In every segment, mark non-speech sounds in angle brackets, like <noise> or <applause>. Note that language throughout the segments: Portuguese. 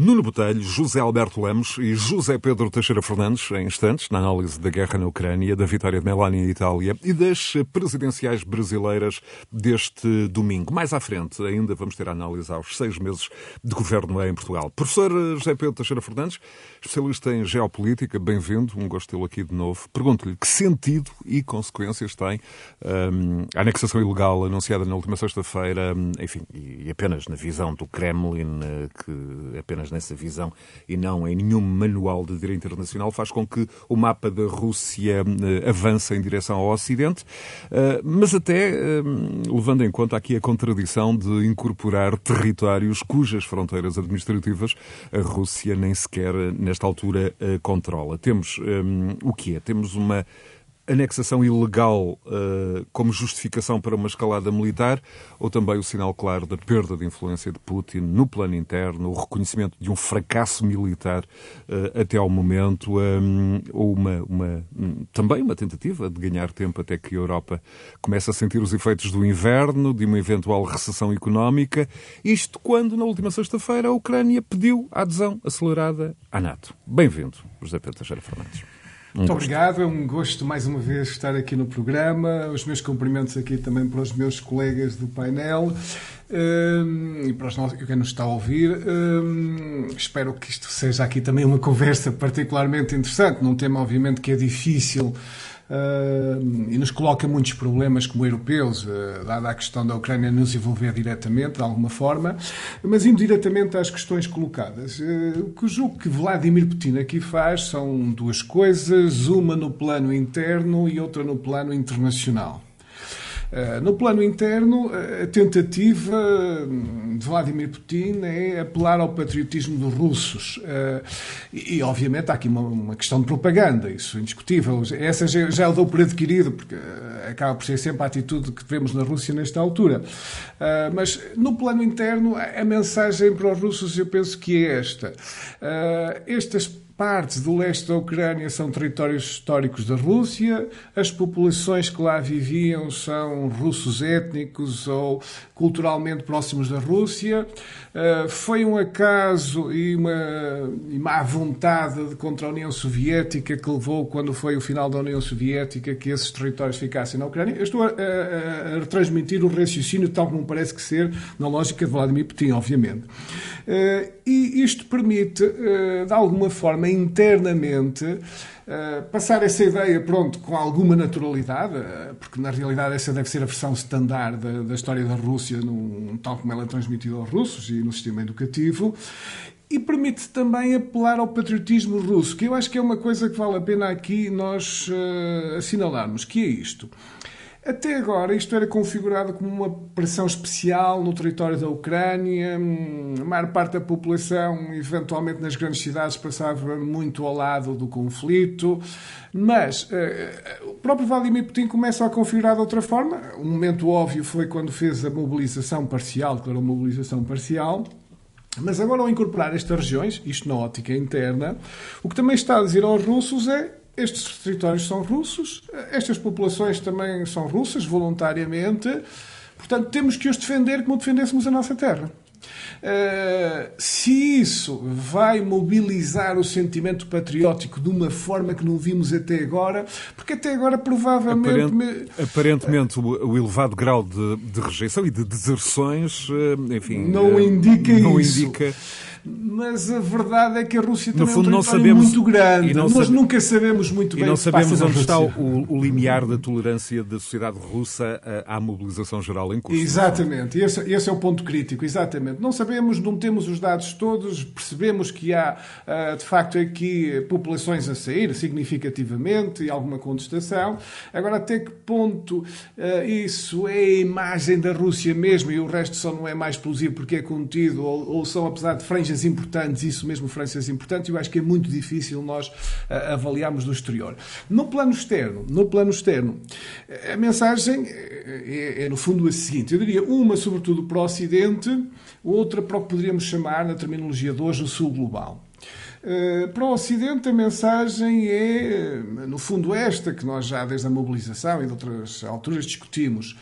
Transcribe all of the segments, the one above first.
Nuno Botelho, José Alberto Lemos e José Pedro Teixeira Fernandes, em instantes, na análise da guerra na Ucrânia, da vitória de Melania em Itália e das presidenciais brasileiras deste domingo. Mais à frente, ainda vamos ter a análise aos seis meses de governo em Portugal. Professor José Pedro Teixeira Fernandes, especialista em geopolítica, bem-vindo, um gosto tê-lo aqui de novo. Pergunto-lhe que sentido e consequências tem um, a anexação ilegal anunciada na última sexta-feira, hum, enfim, e apenas na visão do Kremlin, eh, que apenas nessa visão e não em nenhum manual de direito internacional, faz com que o mapa da Rússia uh, avance em direção ao Ocidente, uh, mas até uh, levando em conta aqui a contradição de incorporar territórios cujas fronteiras administrativas a Rússia nem sequer, nesta altura, controla. Temos o que é? Temos uma anexação ilegal uh, como justificação para uma escalada militar ou também o sinal claro da perda de influência de Putin no plano interno, o reconhecimento de um fracasso militar uh, até ao momento, um, ou uma, uma, um, também uma tentativa de ganhar tempo até que a Europa comece a sentir os efeitos do inverno, de uma eventual recessão económica. Isto quando, na última sexta-feira, a Ucrânia pediu a adesão acelerada à NATO. Bem-vindo, José Pedro Teixeira Fernandes. Um Muito gosto. obrigado, é um gosto mais uma vez estar aqui no programa. Os meus cumprimentos aqui também para os meus colegas do painel um, e para os nossos, quem nos está a ouvir. Um, espero que isto seja aqui também uma conversa particularmente interessante, num tema, obviamente, que é difícil e nos coloca muitos problemas como europeus, uh, dada a questão da Ucrânia nos envolver diretamente, de alguma forma, mas indo diretamente às questões colocadas. Uh, o que julgo que Vladimir Putin aqui faz são duas coisas, uma no plano interno e outra no plano internacional. Eh, no plano interno, a tentativa de Vladimir Putin é apelar ao patriotismo dos russos. Eh, e, obviamente, há aqui uma, questão de propaganda, isso é indiscutível. Essa já, já eu dou por adquirido, porque eh, acaba por ser sempre a atitude que vemos na Rússia nesta altura. Mas, no plano interno, a mensagem para os russos eu penso que é esta. Estas partes do leste da Ucrânia são territórios históricos da Rússia, as populações que lá viviam são russos étnicos ou culturalmente próximos da Rússia. Uh, foi um acaso e uma e má vontade contra a União Soviética que levou, quando foi o final da União Soviética, que esses territórios ficassem na Ucrânia. Eu estou a, a, a transmitir o raciocínio tal como parece que ser na lógica de Vladimir Putin, obviamente. Uh, e isto permite, uh, de alguma forma, internamente uh, passar essa ideia, pronto, com alguma naturalidade, uh, porque na realidade essa deve ser a versão standard da, da história da Rússia, num, tal como ela é transmitida aos russos e no sistema educativo, e permite também apelar ao patriotismo russo, que eu acho que é uma coisa que vale a pena aqui nós uh, assinalarmos, que é isto. Até agora, isto era configurado como uma operação especial no território da Ucrânia. A maior parte da população, eventualmente nas grandes cidades, passava muito ao lado do conflito. Mas uh, o próprio Vladimir Putin começa a configurar de outra forma. Um momento óbvio foi quando fez a mobilização parcial, declarou mobilização parcial. Mas agora, ao incorporar estas regiões, isto na ótica interna, o que também está a dizer aos russos é estes territórios são russos, estas populações também são russas, voluntariamente, portanto temos que os defender como defendêssemos a nossa terra. Uh, se isso vai mobilizar o sentimento patriótico de uma forma que não vimos até agora, porque até agora provavelmente. Aparent, aparentemente, o, o, elevado grau de, de, rejeição e de deserções, uh, enfim. Não uh, indica não isso. Indica mas a verdade é que a Rússia também fundo, é um território sabemos, muito grande. Nós sabe... nunca sabemos muito bem E não sabemos onde está o, o, limiar da tolerância da sociedade russa à mobilização geral em curso. Exatamente. Esse, esse, é o ponto crítico. Exatamente. Não sabemos, não temos os dados todos, percebemos que há, ah, de facto, aqui populações a sair significativamente e alguma contestação. Agora, até que ponto ah, isso é a imagem da Rússia mesmo e o resto só não é mais explosivo porque é contido ou, ou são, apesar de franjas importantes, isso mesmo, franjas importantes, eu acho que é muito difícil nós uh, avaliarmos do exterior. No plano externo, no plano externo, a mensagem é, é, é no fundo a seguinte, eu diria uma sobretudo para o Ocidente, outra para o que poderíamos chamar, na terminologia de hoje, o Sul Global. Eh, para o Ocidente, a mensagem é, no fundo, esta que nós já desde a mobilização e de outras alturas discutimos.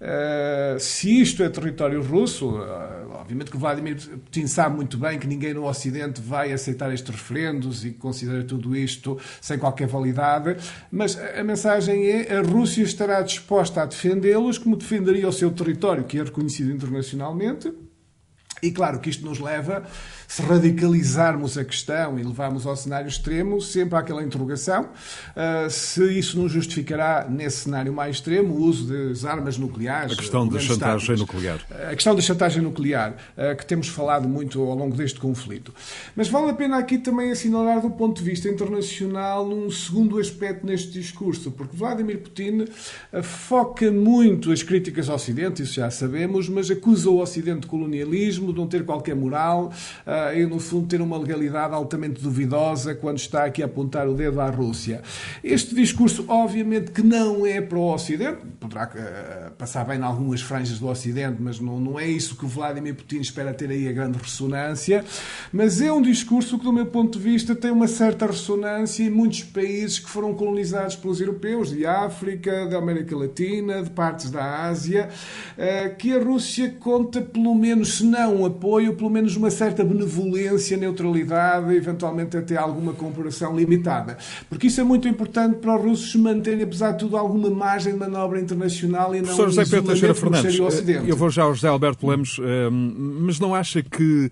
Uh, se isto é território russo, uh, obviamente que o Vladimir Putin sabe muito bem que ninguém no Ocidente vai aceitar estes referendos e considera tudo isto sem qualquer validade, mas a mensagem é a Rússia estará disposta a defendê-los como defenderia o seu território, que é reconhecido internacionalmente. E claro que isto nos leva se radicalizarmos a questão e levarmos ao cenário extremo, sempre há aquela interrogação uh, se isso não justificará, nesse cenário mais extremo, o uso das armas nucleares. A questão da chantagem nuclear. A questão da chantagem nuclear, uh, que temos falado muito ao longo deste conflito. Mas vale a pena aqui também assinalar, do ponto de vista internacional, um segundo aspecto neste discurso, porque Vladimir Putin uh, foca muito as críticas ao Ocidente, isso já sabemos, mas acusa o Ocidente de colonialismo, de não ter qualquer moral e, no fundo, ter uma legalidade altamente duvidosa quando está aqui a apontar o dedo à Rússia. Este discurso, obviamente, que não é para o Ocidente, poderá uh, passar bem em algumas franjas do Ocidente, mas não, não é isso que o Vladimir Putin espera ter aí a grande ressonância, mas é um discurso que, do meu ponto de vista, tem uma certa ressonância em muitos países que foram colonizados pelos europeus, de África, da América Latina, de partes da Ásia, uh, que a Rússia conta, pelo menos, se não um apoio, pelo menos uma certa benevolência benevolência, neutralidade, eventualmente até alguma comparação limitada. Porque isso é muito importante para os russos manterem, apesar de tudo, alguma margem de manobra internacional e não Professor José Pedro Teixeira Fernandes, eu vou já ao José Alberto Lemos, ehm, mas não acha que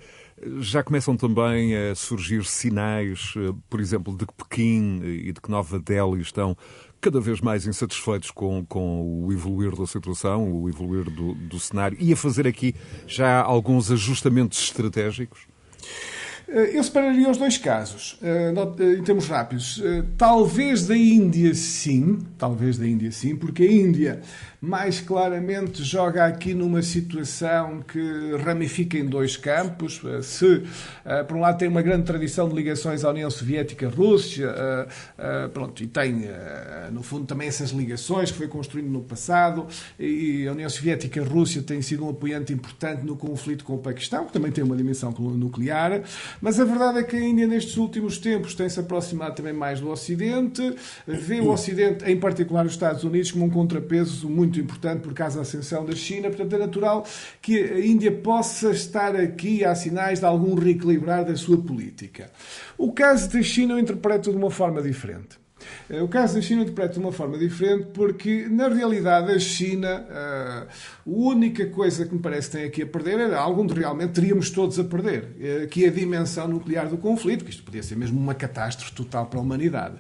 já começam também a surgir sinais, eh, por exemplo, de que Pequim e de que Nova Delhi estão cada vez mais insatisfeitos com, com o evoluir da situação, o evoluir do, do cenário e a fazer aqui já alguns ajustamentos estratégicos? Eh, eu separaria os dois casos, eh, eh, em termos rápidos. Talvez da Índia sim, talvez da Índia sim, porque a Índia mais claramente joga aqui numa situação que ramifica em dois campos. Eh, se, eh, por um lado, tem uma grande tradição de ligações à União Soviética-Rússia, eh, pronto, e tem, no fundo, também essas ligações que foi construindo no passado, e a União Soviética-Rússia tem sido um apoiante importante no conflito com o Paquistão, que também tem uma dimensão nuclear, mas a verdade é que a Índia, nestes últimos tempos, tem-se aproximado também mais do Ocidente, vê o Ocidente, em particular os Estados Unidos, como um contrapeso muito muito importante por causa da ascensão da China. Portanto, é natural que a Índia possa estar aqui a sinais de algum reequilibrar da sua política. O caso da China eu interpreto de uma forma diferente. Eh, o caso da China interpreta de uma forma diferente porque, na realidade, a China, eh, a única coisa que me parece que tem aqui a perder era algo onde realmente teríamos todos a perder, eh, que é a dimensão nuclear do conflito, que isto podia ser mesmo uma catástrofe total para a humanidade.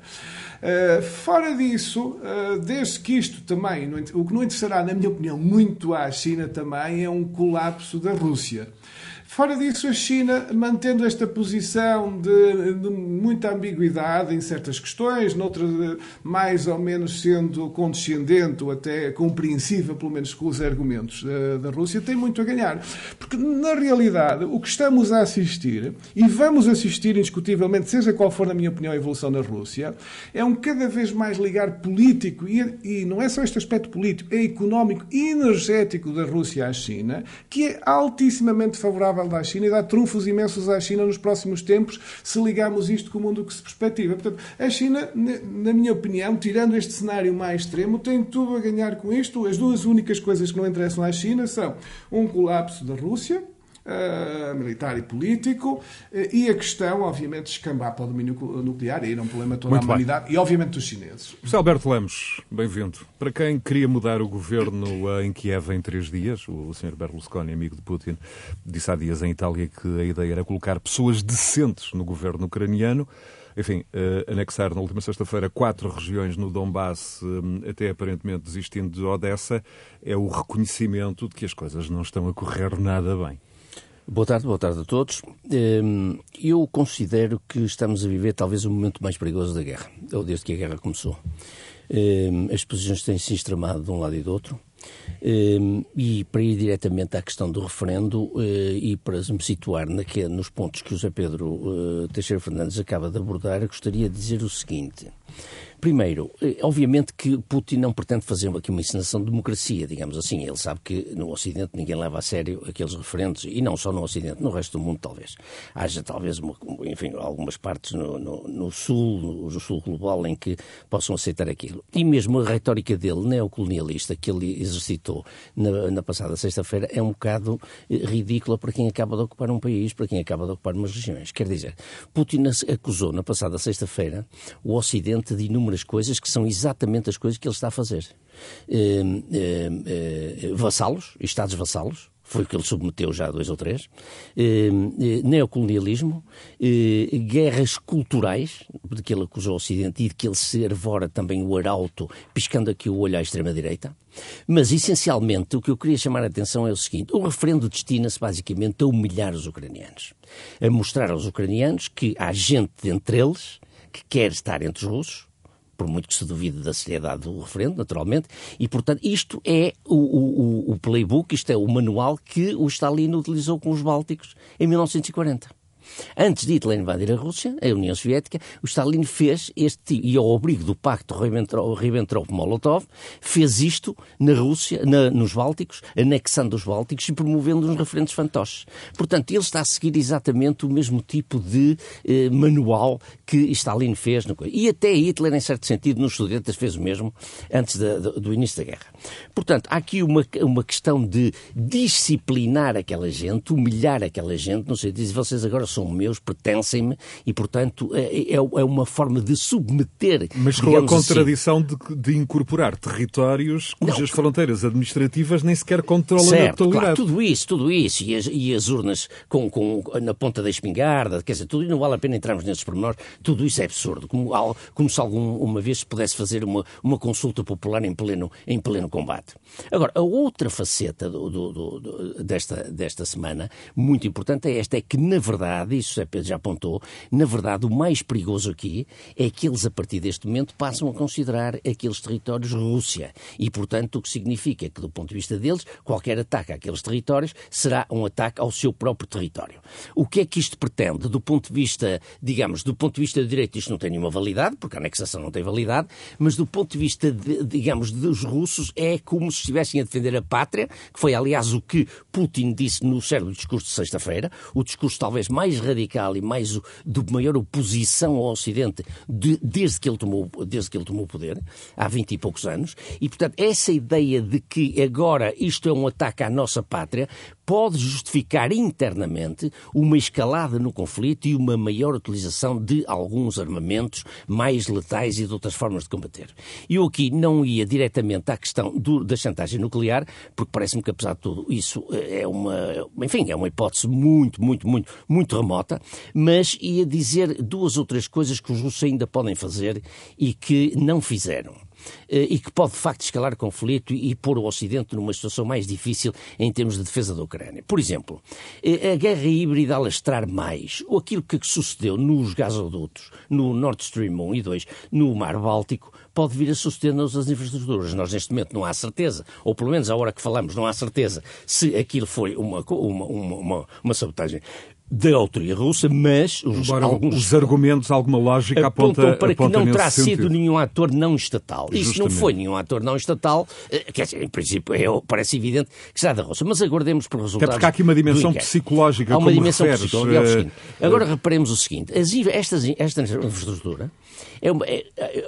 Fora disso, desde que isto também, o que não interessará, na minha opinião, muito à China também é um colapso da Rússia. Fora disso, a China, mantendo esta posição de, de, muita ambiguidade em certas questões, noutras mais ou menos sendo condescendente ou até compreensível, pelo menos com os argumentos da, da Rússia, tem muito a ganhar. Porque, na realidade, o que estamos a assistir, e vamos assistir indiscutivelmente, seja qual for, na minha opinião, a evolução na Rússia, é um cada vez mais ligar político, e, e não é só este aspecto político, é económico e energético da Rússia à China, que é altissimamente favorável favorável à China e dá trunfos imensos à China nos próximos tempos se ligarmos isto com o mundo que se perspectiva. Portanto, a China, na minha opinião, tirando este cenário mais extremo, tem tudo a ganhar com isto. As duas únicas coisas que não interessam à China são um colapso da Rússia, uh, militar e político, uh, e a questão, obviamente, de escambar para o domínio nuclear, e é um problema toda Muito a humanidade, bem. e obviamente dos chineses. José Alberto Lemos, bem-vindo. Para quem queria mudar o governo uh, em Kiev em três dias, o, Sr. Berlusconi, amigo de Putin, disse há dias em Itália que a ideia era colocar pessoas decentes no governo ucraniano enfim, uh, anexar na última sexta-feira quatro regiões no Donbass, uh, até aparentemente desistindo de Odessa, é o reconhecimento de que as coisas não estão a correr nada bem. Boa tarde, boa tarde a todos. Ehm, eu considero que estamos a viver talvez o momento mais perigoso da guerra, ou desde que a guerra começou. Ehm, as posições têm se extremado de um lado e do outro. Ehm, e para ir diretamente à questão do referendo eh, e para me situar nos pontos que o José Pedro eh, Teixeira Fernandes acaba de abordar, gostaria de dizer o seguinte. Primeiro, eh, obviamente que Putin não pretende fazer aqui uma encenação de democracia, digamos assim. Ele sabe que no Ocidente ninguém leva a sério aqueles referentes, e não só no Ocidente, no resto do mundo talvez. Haja talvez, uma, enfim, algumas partes no, no, no Sul, no Sul global, em que possam aceitar aquilo. E mesmo a retórica dele, neocolonialista, que ele exercitou na, na passada sexta-feira, é um bocado eh, ridícula para quem acaba de ocupar um país, para quem acaba de ocupar umas regiões. Quer dizer, Putin acusou na passada sexta-feira o Ocidente de inúmeras coisas que são exatamente as coisas que ele está a fazer. Eh, eh, vassalos, Estados vassalos, foi o que ele submeteu já dois ou três, eh, eh, neocolonialismo, eh, guerras culturais, de que ele acusou o Ocidente e de que ele se ervora também o arauto, piscando aqui o olho à extrema-direita. Mas, essencialmente, o que eu queria chamar a atenção é o seguinte: o referendo destina-se basicamente a humilhar os ucranianos, a mostrar aos ucranianos que há gente entre eles que quer estar entre os russos, por muito que se duvide da seriedade do referendo, naturalmente, e, portanto, isto é o, o, o playbook, isto é o manual que o Stalin utilizou com os bálticos em 1940. Antes de Hitler invadir a Rússia, a União Soviética, o Stalin fez este, e ao abrigo do pacto Ribbentrop-Molotov, fez isto na Rússia, na, nos Bálticos, anexando os Bálticos e promovendo uns referentes fantoches. Portanto, ele está a seguir exatamente o mesmo tipo de eh, manual que Stalin fez. No... E até Hitler, em certo sentido, nos Sudetas fez o mesmo antes do, do início da guerra. Portanto, há aqui uma, uma questão de disciplinar aquela gente, humilhar aquela gente, não sei, diz vocês agora são meus, pertencem-me e, portanto, é, é, é, uma forma de submeter. Mas com a assim, contradição assim, de, de, incorporar territórios cujas não, fronteiras administrativas nem sequer controlam certo, a totalidade. Claro, tudo isso, tudo isso, e as, e as urnas com, com, na ponta da espingarda, quer dizer, tudo não vale a pena entrarmos nesses pormenores, tudo isso é absurdo. Como, como se alguma vez se pudesse fazer uma, uma consulta popular em pleno, em pleno combate. Agora, a outra faceta do, do, do, desta, desta semana, muito importante, é esta, é que, na verdade, verdade, isso José Pedro já apontou, na verdade o mais perigoso aqui é que eles, a partir deste momento, passam a considerar aqueles territórios Rússia. E, portanto, o que significa que, do ponto de vista deles, qualquer ataque àqueles territórios será um ataque ao seu próprio território. O que é que isto pretende? Do ponto de vista, digamos, do ponto de vista do direito, isto não tem nenhuma validade, porque a anexação não tem validade, mas do ponto de vista, de, digamos, dos russos, é como se estivessem a defender a pátria, que foi, aliás, o que Putin disse no cérebro discurso de sexta-feira, o discurso talvez mais radical e mais de maior oposição ao Ocidente de, desde, que ele tomou, desde que ele tomou o poder, há vinte e poucos anos. E, portanto, essa ideia de que agora isto é um ataque à nossa pátria pode justificar internamente uma escalada no conflito e uma maior utilização de alguns armamentos mais letais e de outras formas de combater. Eu aqui não ia diretamente à questão do, da chantagem nuclear, porque parece-me que, apesar de tudo, isso é uma, enfim, é uma hipótese muito, muito, muito, muito remota, mas ia dizer duas ou três coisas que os russos ainda podem fazer e que não fizeram. Eh, e que pode de facto escalar conflito e pôr o Ocidente numa situação mais difícil em termos de defesa da Ucrânia. Por exemplo, eh, a guerra híbrida alastrar mais, ou aquilo que sucedeu nos gasodutos, no Nord Stream 1 e 2, no Mar Báltico, pode vir a suceder-nos as infraestruturas. Nós, neste momento, não há certeza, ou pelo menos à hora que falamos, não há certeza se aquilo foi uma, uma, uma, uma sabotagem da autoria russa, mas os, alguns, os argumentos, alguma lógica apontam aponta, para que não terá sido nenhum ator não estatal. E se não foi nenhum ator não estatal, eh, quer dizer, em princípio é, parece evidente que será da Rússia. Mas aguardemos por resultados. Até porque há aqui uma dimensão psicológica. Há uma dimensão referes, psicológica. É eh. Agora reparemos o seguinte: as, estas, esta infraestrutura é, é, é,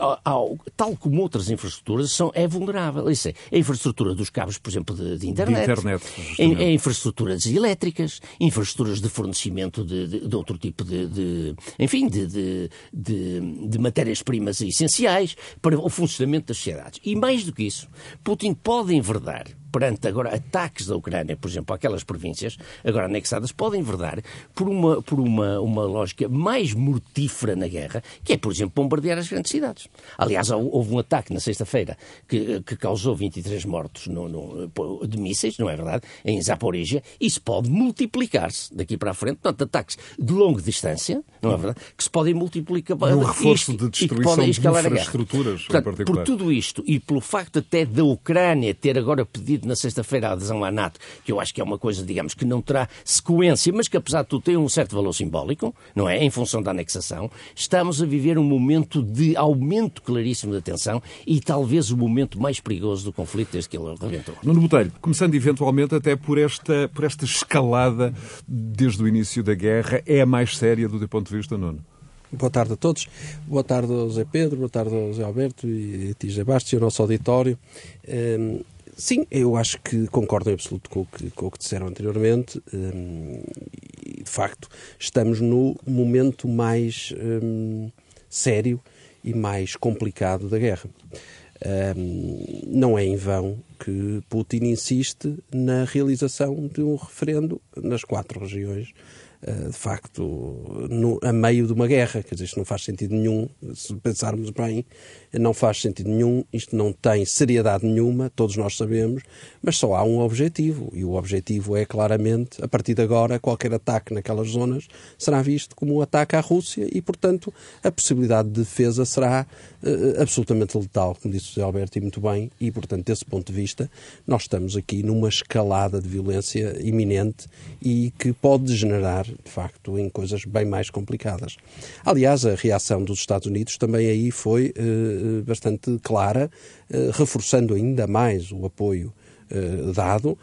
tal como outras infraestruturas, são, é vulnerável. Isso é a infraestrutura dos cabos, por exemplo, de, de internet, de internet é, é infraestruturas elétricas, infraestruturas de fornecimento de, de, de outro tipo de, enfim, de, de matérias-primas essenciais para o funcionamento das sociedades. E mais do que isso, Putin pode enverdar perante agora ataques da Ucrânia, por exemplo, aquelas províncias agora anexadas, podem verdar por uma, por uma, uma lógica mais mortífera na guerra, que é, por exemplo, bombardear as grandes cidades. Aliás, houve um ataque na sexta-feira que, que causou 23 mortos no, no, de mísseis, não é verdade, em Zaporizhia. Isso pode multiplicar-se daqui para a frente. Portanto, ataques de longa distância, não é verdade, que se podem multiplicar. No reforço isto, de destruição de infraestruturas, Portanto, Por tudo isto e pelo facto até da Ucrânia ter agora pedido na sexta-feira a adesão à NATO, que eu acho que é uma coisa, digamos, que não terá sequência, mas que apesar de tudo tem um certo valor simbólico, não é? Em função da anexação, estamos a viver um momento de aumento claríssimo da tensão e talvez o momento mais perigoso do conflito desde que ele rebentou. Nuno Botelho, começando eventualmente até por esta, por esta escalada desde o início da guerra, é a mais séria do teu ponto de vista, Nuno? Boa tarde a todos. Boa tarde ao Zé Pedro, boa tarde ao Zé Alberto e a ti, Zé Bastos e ao nosso auditório. Um, sim, eu acho que concordo em absoluto com o que, com o que disseram anteriormente. Um, e, de facto, estamos no momento mais um, sério e mais complicado da guerra. não é em vão que Putin insiste na realização de um referendo nas quatro regiões de facto, no, a meio de uma guerra. Quer dizer, isto não faz sentido nenhum, se pensarmos bem, não faz sentido nenhum, isto não tem seriedade nenhuma, todos nós sabemos, mas só há um objetivo, e o objetivo é claramente, a partir de agora, qualquer ataque naquelas zonas será visto como um ataque à Rússia e, portanto, a possibilidade de defesa será uh, absolutamente letal, como disse o José Alberto, e muito bem, e, portanto, desse ponto de vista, nós estamos aqui numa escalada de violência iminente e que pode degenerar, de facto, em coisas bem mais complicadas. Aliás, a reação dos Estados Unidos também aí foi uh, eh, bastante clara, eh, reforçando ainda mais o apoio eh, dado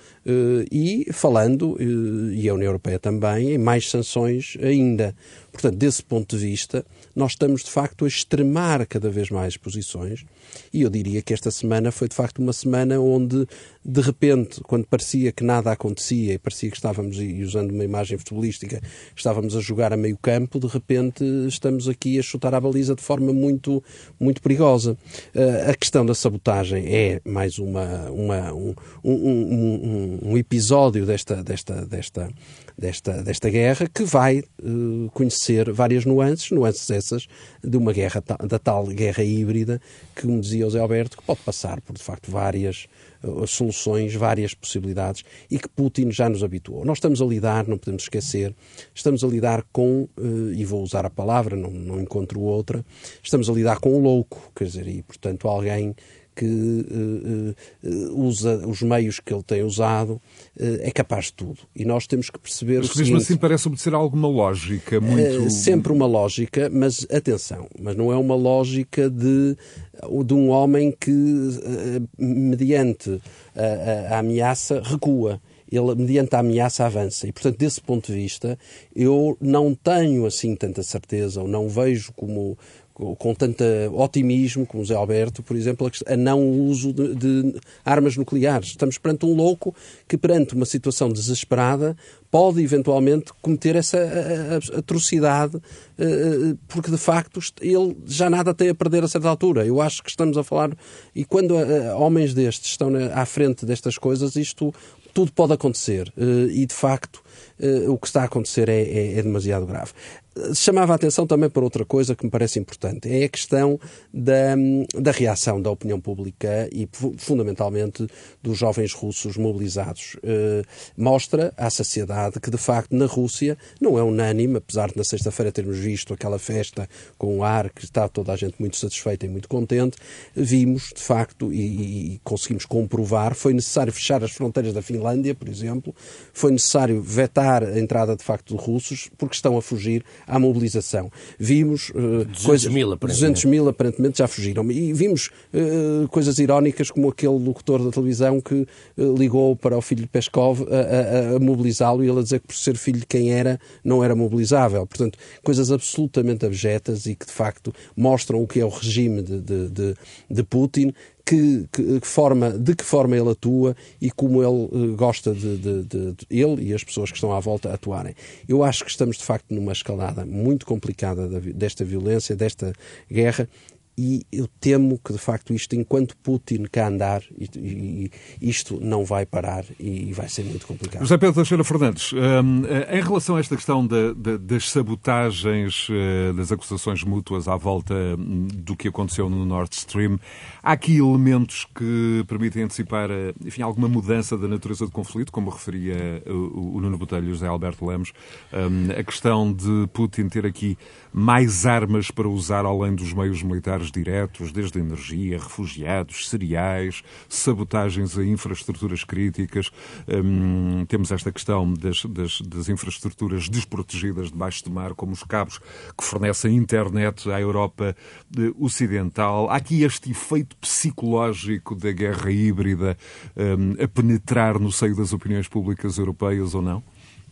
e falando, e a União Europeia também, em mais sanções ainda. Portanto, desse ponto de vista, nós estamos de facto a extremar cada vez mais posições e eu diria que esta semana foi de facto uma semana onde, de repente, quando parecia que nada acontecia e parecia que estávamos, e usando uma imagem futebolística, estávamos a jogar a meio campo, de repente estamos aqui a chutar a baliza de forma muito, muito perigosa. Uh, a questão da sabotagem é mais uma, uma um, um, um, um episódio desta, desta, desta, desta, desta guerra que vai uh, conhecer várias nuances, nuances essas de uma guerra, da tal guerra híbrida que, como dizia o Zé Alberto, que pode passar por, de facto, várias uh, soluções, várias possibilidades e que Putin já nos habituou. Nós estamos a lidar, não podemos esquecer, estamos a lidar com, uh, e vou usar a palavra, não, não encontro outra, estamos a lidar com um louco, quer dizer, e, portanto, alguém que uh, uh, usa os meios que ele tem usado, uh, é capaz de tudo. E nós temos que perceber mas, o seguinte... Mesmo assim parece obedecer a alguma lógica muito... sempre uma lógica, mas atenção, mas não é uma lógica de, de um homem que, mediante a, a, a ameaça, recua ele, mediante a ameaça, avança. E, portanto, desse ponto de vista, eu não tenho assim tanta certeza, ou não vejo como, com tanto otimismo como o Zé Alberto, por exemplo, a não uso de, de, armas nucleares. Estamos perante um louco que, perante uma situação desesperada, pode eventualmente cometer essa atrocidade, porque de facto ele já nada tem a perder a certa altura. Eu acho que estamos a falar, e quando homens destes estão à frente destas coisas, isto tudo pode acontecer. E de facto o que está a acontecer é, é, é demasiado grave chamava a atenção também para outra coisa que me parece importante, é a questão da, da reação da opinião pública e, fundamentalmente, dos jovens russos mobilizados. Eh, mostra à sociedade que, de facto, na Rússia não é unânime, apesar de na sexta-feira termos visto aquela festa com o ar que está toda a gente muito satisfeita e muito contente, vimos, de facto, e, e conseguimos comprovar, foi necessário fechar as fronteiras da Finlândia, por exemplo, foi necessário vetar a entrada, de facto, de russos, porque estão a fugir à mobilização. Vimos uh, 200 coisas, mil, aparentemente. 200 mil aparentemente já fugiram. E vimos uh, coisas irónicas como aquele locutor da televisão que uh, ligou para o filho de Peskov a, a, a mobilizá-lo e ele a dizer que por ser filho de quem era não era mobilizável. Portanto, coisas absolutamente abjetas e que de facto mostram o que é o regime de, de, de, de Putin que, que, forma, de que forma ele atua e como ele uh, gosta de, de, de, de, ele e as pessoas que estão à volta atuarem. Eu acho que estamos de facto numa escalada muito complicada desta violência, desta guerra e eu temo que, de facto, isto, enquanto Putin cá andar, isto não vai parar e vai ser muito complicado. José Pedro Teixeira Fernandes, um, em relação a esta questão das sabotagens, uh, das acusações mútuas à volta hum, do que aconteceu no Nord Stream, há aqui elementos que permitem antecipar, uh, enfim, alguma mudança da natureza do conflito, como referia o, Nuno Botelho e o José Alberto Lemos, um, a questão de Putin ter aqui mais armas para usar além dos meios militares diretos, desde energia, refugiados, cereais, sabotagens a infraestruturas críticas. Um, temos esta questão das, das, das infraestruturas desprotegidas debaixo do mar, como os cabos que fornecem internet à Europa eh, Ocidental. Há aqui este efeito psicológico da guerra híbrida um, a penetrar no seio das opiniões públicas europeias ou não?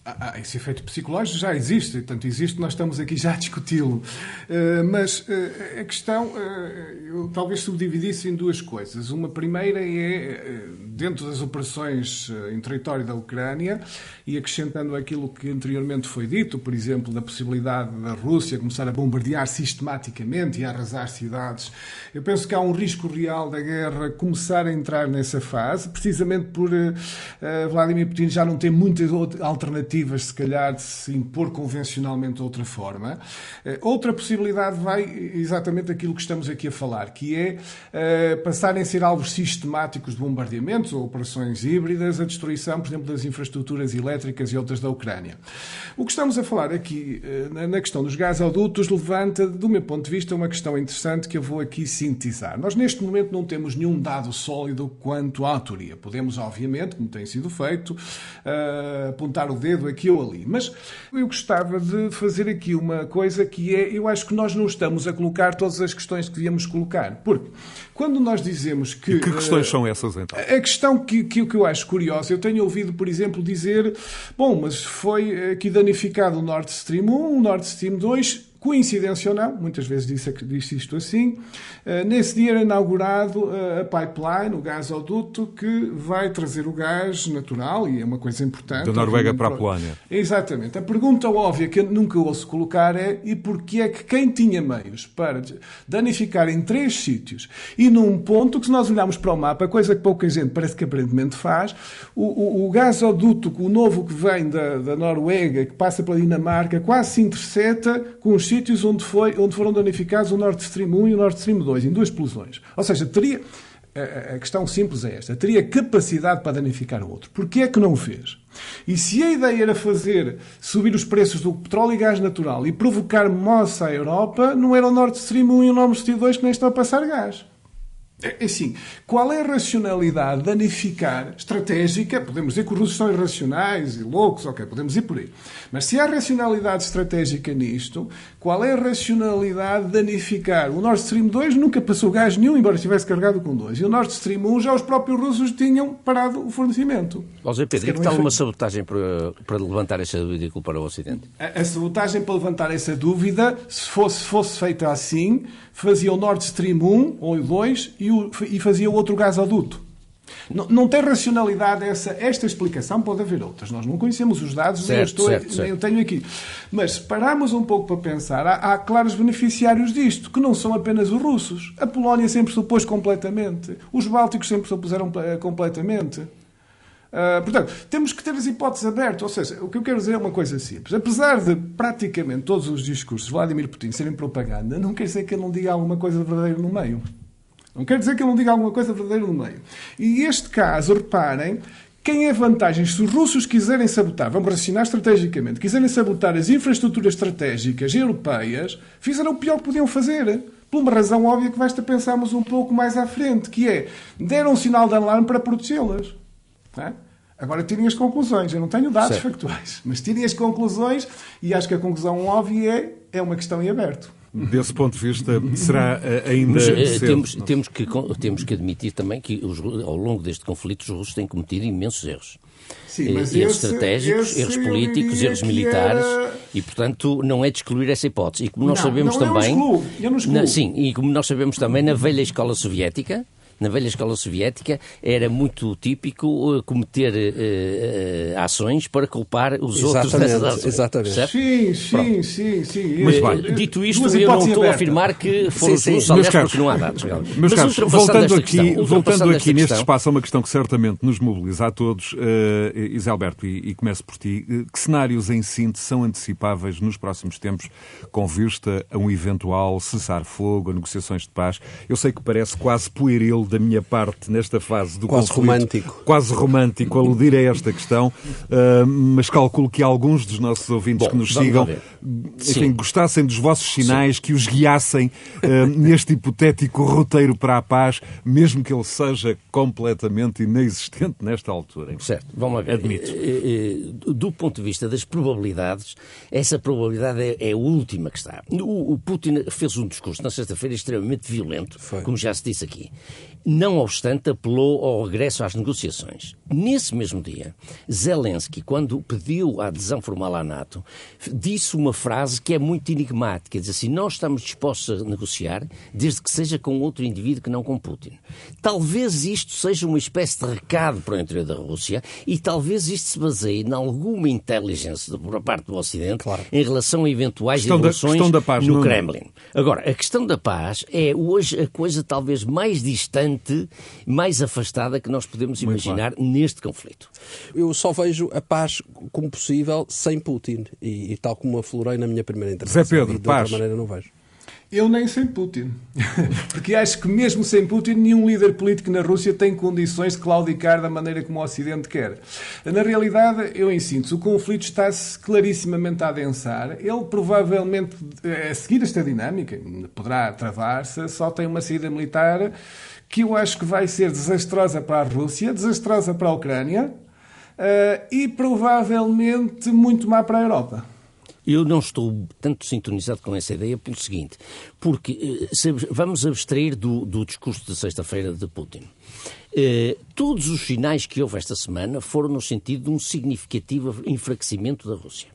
Ah, ah, esse efeito psicológico já existe, tanto existe, nós estamos aqui já a discuti-lo. Uh, mas uh, a questão, uh, eu talvez subdividisse em duas coisas. Uma primeira é, dentro das operações em território da Ucrânia, e acrescentando aquilo que anteriormente foi dito, por exemplo, da possibilidade da Rússia começar a bombardear sistematicamente e a arrasar cidades, eu penso que há um risco real da guerra começar a entrar nessa fase, precisamente por Vladimir Putin já não ter muitas alternativas se calhar, de se impor convencionalmente de outra forma. Eh, outra possibilidade vai exatamente aquilo que estamos aqui a falar, que é passarem a ser alvos sistemáticos de ou operações híbridas, a destruição, por exemplo, das infraestruturas elétricas e outras da Ucrânia. O que estamos a falar aqui uh, na questão dos gasodutos levanta, do meu ponto de vista, uma questão interessante que eu vou aqui sintetizar. Nós, neste momento, não temos nenhum dado sólido quanto à autoria. Podemos, obviamente, como tem sido feito, uh, apontar o dedo aqui ou ali. Mas eu gostava de fazer aqui uma coisa que é, eu acho que nós não estamos a colocar todas as questões que devíamos colocar. Porque quando nós dizemos que... E que questões uh, são essas, então? A questão que, que, que eu acho curiosa, eu tenho ouvido, por exemplo, dizer, bom, mas foi aqui danificado o Nord Stream 1, o Nord Stream 2, Coincidência ou não, muitas vezes disse, disse isto assim, eh, nesse dia era inaugurado eh, a pipeline, o gasoduto, que vai trazer o gás natural, e é uma coisa importante. Da Noruega para a Polónia. Exatamente. A pergunta óbvia que eu nunca ouço colocar é e porquê é que quem tinha meios para danificar em três sítios e num ponto que se nós olharmos para o mapa, coisa que pouca gente parece que aparentemente faz, o, o, o gasoduto, o novo que vem da, da Noruega, que passa pela Dinamarca, quase se intercepta com os sítios onde, foi, onde foram danificados o Nord Stream 1 e o Nord Stream 2, em duas explosões. Ou seja, teria. A questão simples é esta: teria capacidade para danificar o outro. Porquê é que não o fez? E se a ideia era fazer subir os preços do petróleo e gás natural e provocar moça à Europa, não era o Nord Stream 1 e o Nord Stream 2 que nem estão a passar gás. É, é assim, qual é a racionalidade danificar estratégica? Podemos dizer que os russos são irracionais e loucos, ok, podemos ir por aí. Mas se há racionalidade estratégica nisto, qual é a racionalidade de danificar? O Nord Stream 2 nunca passou gás nenhum, embora estivesse carregado com dois. E o Nord Stream 1 já os próprios russos tinham parado o fornecimento. Ó Zé Pedro, e que tal uma sabotagem para, para levantar essa dúvida para o Ocidente? A, a sabotagem para levantar essa dúvida, se fosse, fosse feita assim, fazia o Nord Stream 1 ou 2 e, o, e fazia outro gasoduto. Não, não tem racionalidade essa, esta explicação, pode haver outras. Nós não conhecemos os dados, certo, nem, eu estou, certo, nem eu tenho aqui. Mas se pararmos um pouco para pensar, há, há, claros beneficiários disto, que não são apenas os russos. A Polónia sempre se opôs completamente. Os bálticos sempre se opuseram eh, completamente. Uh, portanto, temos que ter as hipóteses abertas. Ou seja, o que eu quero dizer é uma coisa simples. Apesar de praticamente todos os discursos de Vladimir Putin serem propaganda, não quer dizer que ele não diga alguma coisa verdadeira no meio. Não quer dizer que ele não diga alguma coisa verdadeira no meio. E este caso, reparem, quem é vantagem? Se os russos quiserem sabotar, vamos raciocinar estrategicamente, quiserem sabotar as infraestruturas estratégicas europeias, fizeram o pior que podiam fazer. Por uma razão óbvia que basta pensarmos um pouco mais à frente, que é, deram um sinal de alarme para protegê-las. É? Agora tirem as conclusões. Eu não tenho dados certo. factuais, mas tirem as conclusões e acho que a conclusão óbvia é, é uma questão em aberto desse ponto de vista, será eh, ainda Mas, eh, temos, temos, que, temos que admitir também que os, ao longo deste conflito os russos têm cometido imensos erros. Sim, mas erros esse, estratégicos, esse erros políticos, erros militares era... e, portanto, não é de excluir essa hipótese. E como nós não, sabemos não, também... Eu não excluo, eu não excluo. Na, sim, e como nós sabemos também, na velha escola soviética, na velha escola soviética, era muito típico uh, cometer uh, ações para culpar os exatamente, outros dessas ações. Exatamente. Certo? Sim, sim, sim, sim. Mas, bem, dito isto, eu não estou a afirmar que foram sim, os russos porque não há dados. Meus Mas caros, voltando aqui, questão, voltando aqui neste questão, espaço a uma questão que certamente nos mobiliza a todos, uh, Isalberto, e, e começo por ti, que cenários em síntese são antecipáveis nos próximos tempos com vista a um eventual cessar-fogo, a negociações de paz? Eu sei que parece quase pueril da minha parte nesta fase do quase conflito, romântico. quase romântico, aludir a esta questão, uh, mas calculo que alguns dos nossos ouvintes Bom, que nos sigam enfim, Sim. gostassem dos vossos sinais, que os guiassem uh, neste hipotético roteiro para a paz, mesmo que ele seja completamente inexistente nesta altura. Certo, vamos lá ver. Admito. Do ponto de vista das probabilidades, essa probabilidade é, é a última que está. O, o Putin fez um discurso na sexta-feira extremamente violento, Foi. como já se disse aqui. Não obstante, apelou ao regresso às negociações. Nesse mesmo dia, Zelensky, quando pediu a adesão formal à NATO, disse uma frase que é muito enigmática. Diz assim, nós estamos dispostos a negociar desde que seja com outro indivíduo que não com Putin. Talvez isto seja uma espécie de recado para o interior da Rússia e talvez isto se baseie em alguma inteligência por parte do Ocidente Claro. em relação a eventuais Questão da- evoluções questão da paz, no Nuno. Kremlin. Agora, a questão da paz é hoje a coisa talvez mais distante, mais afastada que nós podemos Muito imaginar neste conflito. Eu só vejo a paz como possível sem Putin. E, e tal como aflorei na minha primeira intervenção. Zé Pedro, e de paz. outra maneira não vejo. Eu nem sem Putin. <laughs> Porque acho que mesmo sem Putin, nenhum líder político na Rússia tem condições de claudicar da maneira como o Ocidente quer. Na realidade, eu síntese, o conflito está-se clarissimamente a adensar. Ele provavelmente, a seguir esta dinâmica, poderá travar-se, só tem uma saída militar que eu acho que vai ser desastrosa para a Rússia, desastrosa para a Ucrânia eh, e provavelmente muito má para a Europa. Eu não estou tanto sintonizado com essa ideia pelo seguinte, porque eh, vamos abstrair do, do discurso de sexta-feira de Putin. Eh, todos os sinais que houve esta semana foram no sentido de um significativo enfraquecimento da Rússia.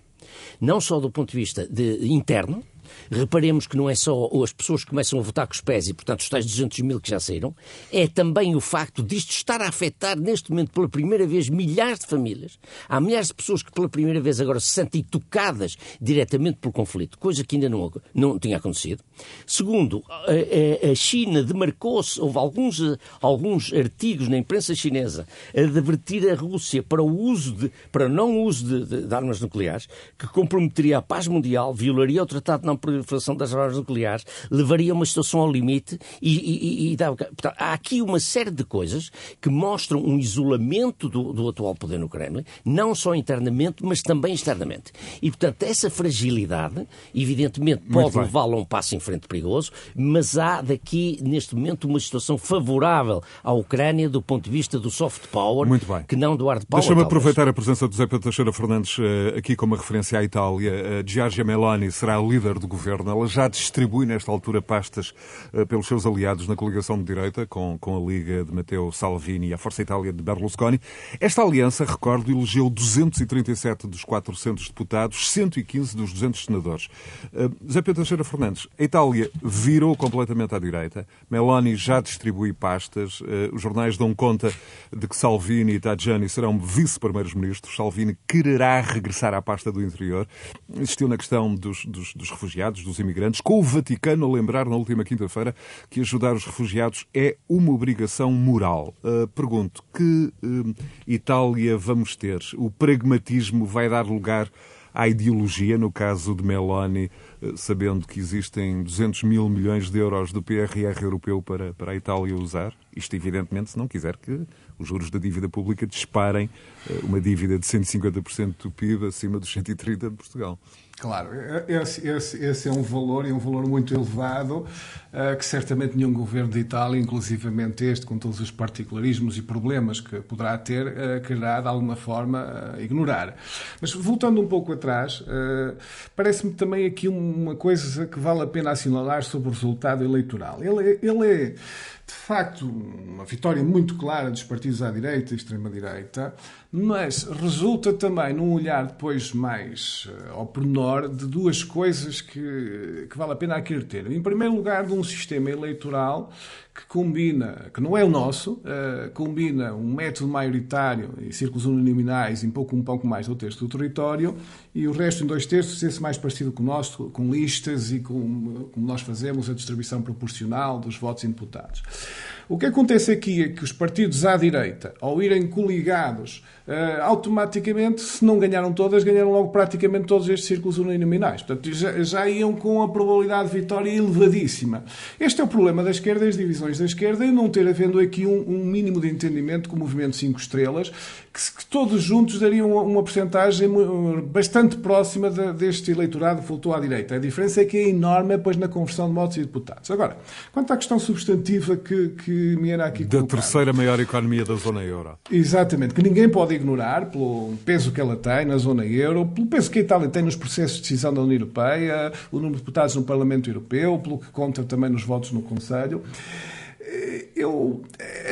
Não só do ponto de vista de- interno, Reparemos que não é só as pessoas que começam a votar com os pés e, portanto, os tais 200 mil que já saíram, é também o facto disto estar a afetar, neste momento, pela primeira vez, milhares de famílias. Há milhares de pessoas que, pela primeira vez, agora se sentem tocadas diretamente pelo conflito, coisa que ainda não, não tinha acontecido. Segundo, a, a- China demarcou-se, houve alguns, alguns artigos na imprensa chinesa a advertir a Rússia para o uso de, para não uso de, de- de armas nucleares, que comprometeria a paz mundial, violaria o Tratado de Não Proliferação das Armas Nucleares, levaria a uma situação ao limite e, e- e- dava- portanto, há aqui uma série de coisas que mostram um isolamento do, do atual poder no Kremlin, não só internamente, mas também externamente. E, portanto, essa fragilidade, evidentemente, pode levá-lo a um passo em frente perigoso, mas há daqui, neste momento, uma situação favorável à Ucrânia do ponto de vista do soft power, que não do hard power. Deixa-me aproveitar a presença do José Pedro Teixeira Fernandes eh, aqui como referência à Itália. Eh, Giorgia Meloni será a líder do governo. Ela já distribui nesta altura pastas eh, pelos seus aliados na coligação de direita, com, com a Liga de Matteo Salvini e a Força Itália de Berlusconi. Esta aliança, recordo, elegeu 237 dos 400 deputados, 115 dos 200 senadores. Eh, José Pedro Teixeira Fernandes, a Itália virou completamente à direita. Meloni já distribui pastas. Eh, Os jornais dão conta de que Salvini e Tajani serão vice-primeiros ministros. Salvini quererá regressar à pasta do interior. Insistiu na questão dos, dos- dos refugiados, dos imigrantes, com o Vaticano a lembrar na última quinta-feira que ajudar os refugiados é uma obrigação moral. Eh, pergunto, que eh, Itália vamos ter? O pragmatismo vai dar lugar à ideologia, no caso de Meloni, eh, sabendo que existem 200 mil milhões de euros do PRR europeu para, para a Itália usar? Isto, evidentemente, se não quiser que os juros da dívida pública disparem eh, uma dívida de 150% do PIB acima dos 130% de Portugal. Claro, esse, esse- esse é um valor e um valor muito elevado eh, que certamente nenhum governo de Itália, inclusivamente este, com todos os particularismos e problemas que poderá ter, eh, quererá de alguma forma ignorar. Mas voltando um pouco atrás, parece-me também aqui uma coisa que vale a pena assinalar sobre o resultado eleitoral. Ele ele é de facto, uma vitória muito clara dos partidos à direita e extrema-direita, mas resulta também num olhar depois mais eh, ao pormenor de duas coisas que, que vale a pena aqui ter. Em primeiro lugar, de um sistema eleitoral que combina, que não é o nosso, eh, combina um método maioritário e círculos uninominais em pouco, um pouco mais do terço do território e o resto em dois terços, esse mais parecido com o nosso, com listas e com, como nós fazemos a distribuição proporcional dos votos em deputados. O que acontece aqui é que os partidos à direita, ao irem coligados, uh, automaticamente, se não ganharam todas, ganharam logo praticamente todos estes círculos uninominais. Portanto, já, já, iam com a probabilidade de vitória elevadíssima. Este é o problema da esquerda e as divisões da esquerda e não ter havendo aqui um, um, mínimo de entendimento com o movimento 5 estrelas, que, que todos juntos dariam uma, uma porcentagem bastante próxima de, deste eleitorado que voltou à direita. A diferença é que é enorme, pois, na conversão de votos e deputados. Agora, quanto à questão substantiva que, que me era aqui Da terceira maior economia da zona euro. Exatamente, que ninguém pode ignorar pelo peso que ela tem na zona euro, pelo peso que a Itália tem nos processos de decisão da União Europeia, o número de deputados no Parlamento Europeu, pelo que conta também nos votos no Conselho. Eu,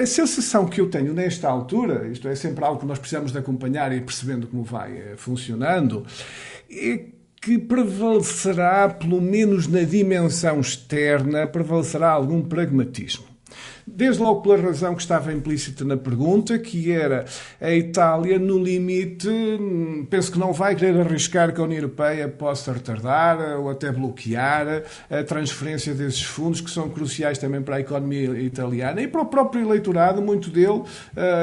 a sensação que eu tenho nesta altura, isto é sempre algo que nós precisamos de acompanhar e percebendo como vai eh, funcionando, é que prevalecerá, pelo menos na dimensão externa, prevalecerá algum pragmatismo. Desde logo pela razão que estava implícita na pergunta, que era a Itália, no limite, penso que não vai querer arriscar que a União Europeia possa retardar ou até bloquear a transferência desses fundos, que são cruciais também para a economia italiana e para o próprio eleitorado, muito dele, uh,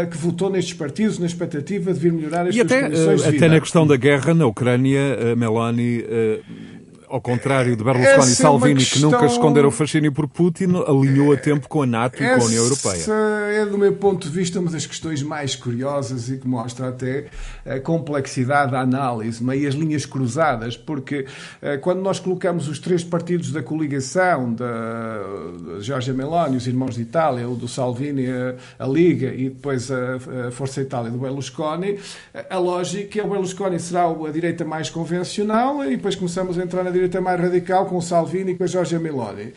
que votou nestes partidos na expectativa de vir melhorar as e suas até, condições de vida. vida. até na questão da guerra na Ucrânia, Meloni uh, ao contrário de Berlusconi e é Salvini, questão... que nunca esconderam o fascínio por Putin, alinhou a tempo com a NATO e com a União Europeia. Essa é, do meu ponto de vista, uma das questões mais curiosas e que mostra até a complexidade da análise, meio as linhas cruzadas, porque eh, quando nós colocamos os três partidos da coligação, da Giorgia Meloni, os Irmãos de Itália, o do Salvini, a, Liga e depois a, Força Itália do Berlusconi, a lógica é o Berlusconi será a direita mais convencional e depois começamos a entrar na direita mais radical com Salvini e com a Giorgia Meloni.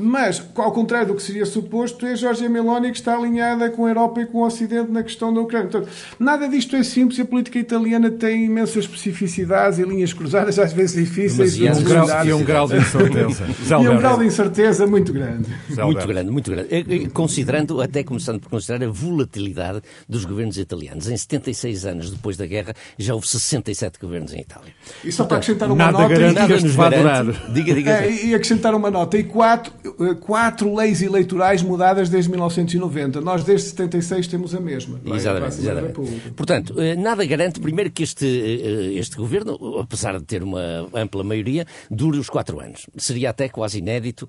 Mas, ao contrário do que seria suposto, é Jorge Meloni que está alinhada com a Europa e com o Ocidente na questão da Ucrânia. Portanto, nada disto é simples e a política italiana tem imensas especificidades e linhas cruzadas, às vezes difíceis. E um, grau, e um grau de incerteza. <laughs> e um grau de incerteza muito grande. Muito grande, muito grande. Considerando, até começando por considerar a volatilidade dos governos italianos. Em 76 anos depois da guerra, já houve 67 governos em Itália. E só Portanto, para acrescentar uma nada nota... Garante nada que nos vai durar. Diga, diga. É, e acrescentar uma nota. E quatro quatro leis eleitorais mudadas desde 1990. Nós, desde 76, temos a mesma. Exatamente. exatamente. Portanto, eh, nada garante, primeiro, que este, eh, este governo, apesar de ter uma ampla maioria, dure os quatro anos. Seria até quase inédito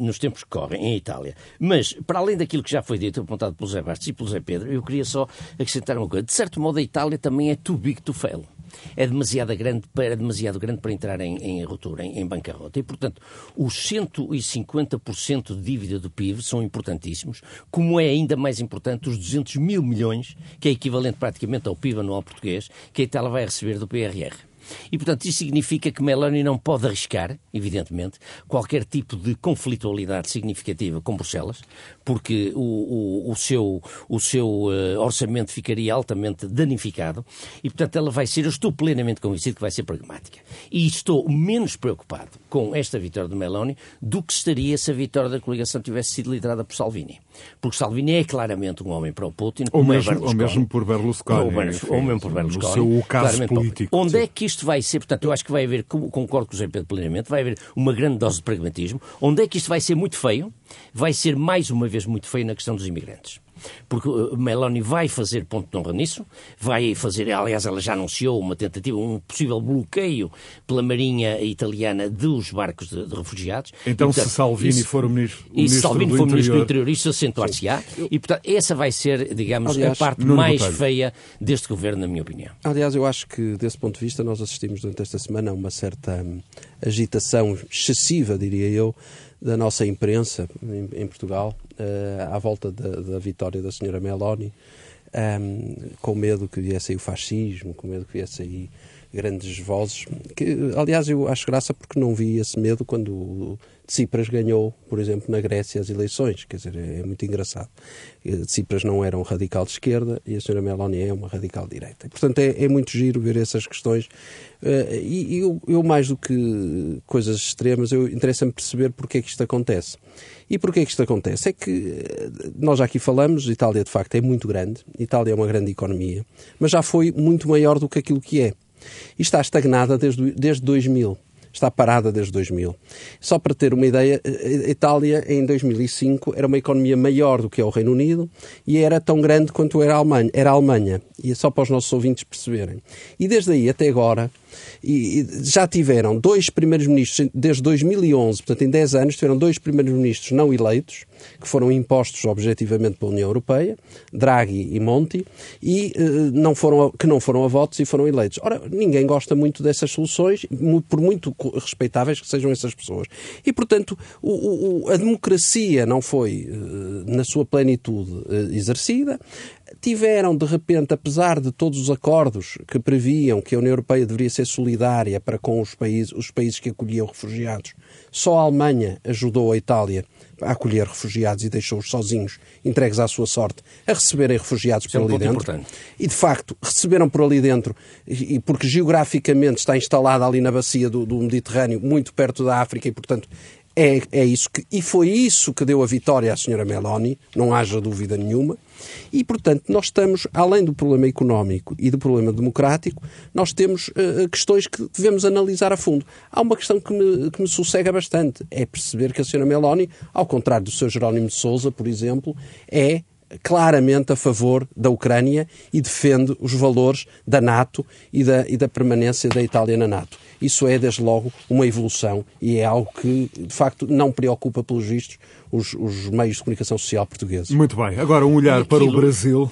nos tempos que correm em Itália. Mas, para além daquilo que já foi dito, apontado pelo Zé Bastos e pelo Zé Pedro, eu queria só acrescentar uma coisa. De certo modo, a Itália também é too big to fail é demasiado grande para, é demasiado grande para entrar em, em ruptura, em, em bancarrota. E, portanto, os 150% de dívida do PIB são importantíssimos, como é ainda mais importante os 200 mil milhões, que é equivalente praticamente ao PIB anual português, que a Itália vai receber do PRR. E, portanto, isso significa que Meloni não pode arriscar, evidentemente, qualquer tipo de conflitualidade significativa com Bruxelas, porque o, o, o seu, o seu uh, orçamento ficaria altamente danificado e, portanto, ela vai ser, eu estou plenamente convencido que vai ser pragmática. E estou menos preocupado com esta vitória de Meloni do que estaria se a vitória da coligação tivesse sido liderada por Salvini. Porque Salvini é claramente um homem para o Putin, ou é mesmo, ou mesmo por Berlusconi. Ou, enfim, ou mesmo por Berlusconi. Seu caso político. Onde sim. é que isto vai ser? Portanto, eu acho que vai haver, concordo com o José Pedro plenamente, vai haver uma grande dose de pragmatismo. Onde é que isto vai ser muito feio? Vai ser mais uma vez muito feio na questão dos imigrantes porque uh, Meloni vai fazer ponto de honra nisso, vai fazer, aliás, ela já anunciou uma tentativa, um possível bloqueio pela Marinha Italiana dos barcos de, de refugiados. Então, e, portanto, se Salvini isso, for o ministro, o e ministro Salvini do for interior... ministro do Interior, isso acentuar-se-á, e, portanto, essa vai ser, digamos, aliás, a parte mais detalhe. feia deste governo, na minha opinião. Aliás, eu acho que, desse ponto de vista, nós assistimos durante esta semana a uma certa hum, agitação excessiva, diria eu, da nossa imprensa em, em Portugal uh, à volta da, da, vitória da senhora Meloni, um, ehm, com medo que viesse aí o fascismo, com medo que viesse aí grandes vozes. Que, aliás, eu acho graça porque não vi esse medo quando Tsipras ganhou, por exemplo, na Grécia as eleições. Quer dizer, é, muito engraçado. Eh, Tsipras não era um radical de esquerda e a senhora Meloni é uma radical de direita. Portanto, é, é muito giro ver essas questões. Uh, e eu, eu, mais do que coisas extremas, eu interessa-me perceber porque é que isto acontece. E porquê é que isto acontece? É que eh, nós já aqui falamos, Itália de facto é muito grande, Itália é uma grande economia, mas já foi muito maior do que aquilo que é. E está estagnada desde, desde 2000 está parada desde 2000. Só para ter uma ideia, a Itália em 2005 era uma economia maior do que é o Reino Unido e era tão grande quanto era a Alemanha. Era a Alemanha. E é só para os nossos ouvintes perceberem. E desde aí até agora, e, e já tiveram dois primeiros ministros, desde 2011, portanto em 10 anos, tiveram dois primeiros ministros não eleitos, que foram impostos objetivamente pela União Europeia, Draghi e Monti, e eh, não foram, que não foram a votos e foram eleitos. Ora, ninguém gosta muito dessas soluções, por muito respeitáveis que sejam essas pessoas. E, portanto, o, o, a democracia não foi, eh, na sua plenitude, eh, exercida tiveram, de repente, apesar de todos os acordos que previam que a União Europeia deveria ser solidária para com os países, os países que acolhiam refugiados, só a Alemanha ajudou a Itália a acolher refugiados e deixou-os sozinhos, entregues à sua sorte, a receberem refugiados Isso por é um ali dentro. Importante. E, de facto, receberam por ali dentro, e, porque geograficamente está instalada ali na bacia do, do Mediterrâneo, muito perto da África, e, portanto, é, é isso que, e foi isso que deu a vitória à senhora Meloni, não haja dúvida nenhuma. E, portanto, nós estamos, além do problema económico e do problema democrático, nós temos uh, questões que devemos analisar a fundo. Há uma questão que me, que me sossega bastante, é perceber que a senhora Meloni, ao contrário do seu Jerónimo de Sousa, por exemplo, é claramente a favor da Ucrânia e defende os valores da NATO e da, e da permanência da Itália na NATO. Isso é, desde logo, uma evolução e é algo que, de facto, não preocupa, pelos vistos, os, os, meios de comunicação social portugueses. Muito bem. Agora, um olhar aquilo, para o Brasil.